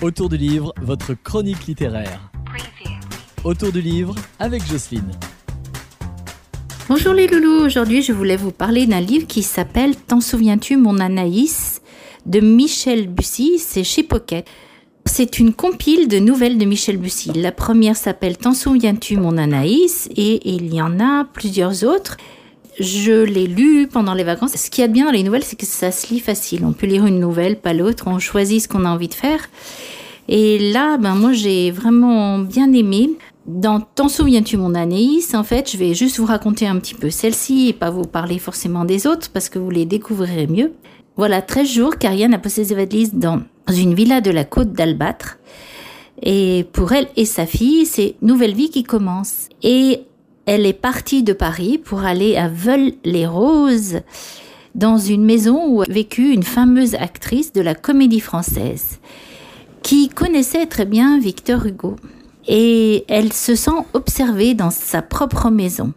Autour du livre, votre chronique littéraire. Autour du livre avec Jocelyne. Bonjour les loulous, aujourd'hui je voulais vous parler d'un livre qui s'appelle T'en souviens-tu mon Anaïs de Michel Bussy, c'est chez Pocket. C'est une compile de nouvelles de Michel Bussy. La première s'appelle T'en souviens-tu mon Anaïs et il y en a plusieurs autres. Je l'ai lu pendant les vacances. Ce qui y a de bien dans les nouvelles, c'est que ça se lit facile. On peut lire une nouvelle, pas l'autre. On choisit ce qu'on a envie de faire. Et là, ben moi, j'ai vraiment bien aimé. Dans T'en souviens-tu mon Anaïs En fait, je vais juste vous raconter un petit peu celle-ci et pas vous parler forcément des autres parce que vous les découvrirez mieux. Voilà, 13 jours qu'Ariane a posé ses valises dans une villa de la côte d'Albâtre. Et pour elle et sa fille, c'est nouvelle vie qui commence. Et elle est partie de Paris pour aller à Veul-les-Roses, dans une maison où a vécu une fameuse actrice de la comédie française, qui connaissait très bien Victor Hugo. Et elle se sent observée dans sa propre maison.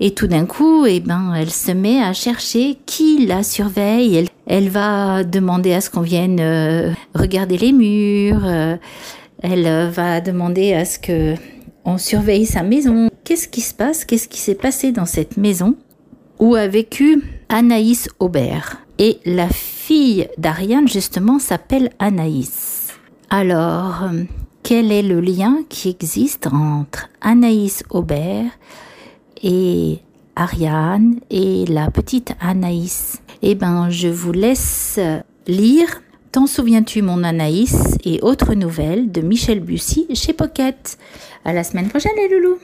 Et tout d'un coup, eh ben, elle se met à chercher qui la surveille. Elle, va demander à ce qu'on vienne euh, regarder les murs. Euh, elle va demander à ce que on surveille sa maison. Qu'est-ce qui se passe Qu'est-ce qui s'est passé dans cette maison où a vécu Anaïs Aubert Et la fille d'Ariane, justement, s'appelle Anaïs. Alors, quel est le lien qui existe entre Anaïs Aubert et Ariane et la petite Anaïs? Eh ben, je vous laisse lire T'en souviens-tu mon Anaïs? et autres nouvelles de Michel Bussy chez Pocket. À la semaine prochaine les loulous.